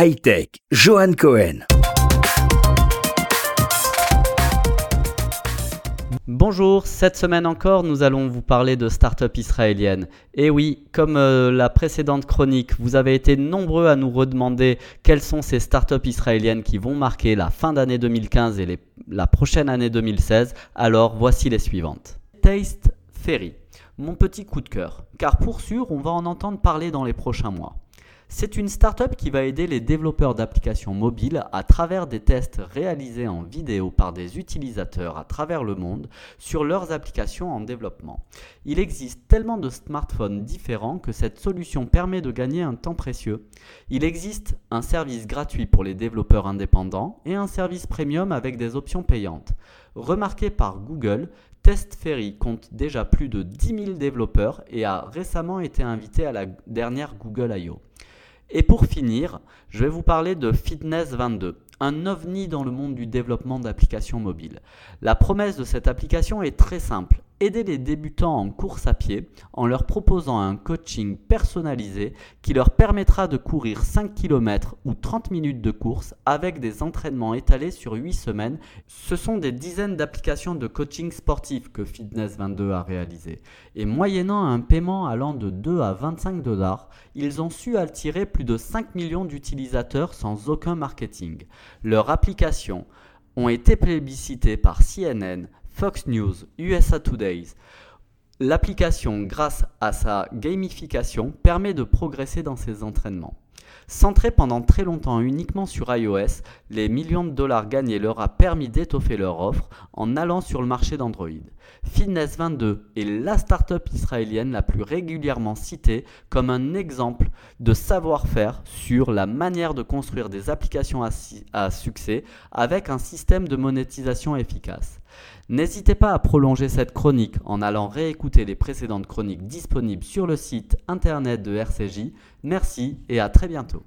Hightech, Johan Cohen. Bonjour, cette semaine encore, nous allons vous parler de start-up israéliennes. Et oui, comme euh, la précédente chronique, vous avez été nombreux à nous redemander quelles sont ces start-up israéliennes qui vont marquer la fin d'année 2015 et la prochaine année 2016. Alors voici les suivantes. Taste Ferry, mon petit coup de cœur, car pour sûr, on va en entendre parler dans les prochains mois. C'est une startup qui va aider les développeurs d'applications mobiles à travers des tests réalisés en vidéo par des utilisateurs à travers le monde sur leurs applications en développement. Il existe tellement de smartphones différents que cette solution permet de gagner un temps précieux. Il existe un service gratuit pour les développeurs indépendants et un service premium avec des options payantes. Remarqué par Google, TestFerry compte déjà plus de 10 000 développeurs et a récemment été invité à la dernière Google I.O. Et pour finir, je vais vous parler de Fitness 22, un ovni dans le monde du développement d'applications mobiles. La promesse de cette application est très simple aider les débutants en course à pied en leur proposant un coaching personnalisé qui leur permettra de courir 5 km ou 30 minutes de course avec des entraînements étalés sur 8 semaines. Ce sont des dizaines d'applications de coaching sportif que Fitness 22 a réalisé. Et moyennant un paiement allant de 2 à 25 dollars, ils ont su attirer plus de 5 millions d'utilisateurs sans aucun marketing. Leurs applications ont été plébiscitées par CNN, Fox News, USA Today. L'application, grâce à sa gamification, permet de progresser dans ses entraînements. Centré pendant très longtemps uniquement sur iOS, les millions de dollars gagnés leur a permis d'étoffer leur offre en allant sur le marché d'Android. Fitness 22 est la startup israélienne la plus régulièrement citée comme un exemple de savoir-faire sur la manière de construire des applications à, succès avec un système de monétisation efficace. N'hésitez pas à prolonger cette chronique en allant réécouter les précédentes chroniques disponibles sur le site internet de RCJ. Merci et à bientôt.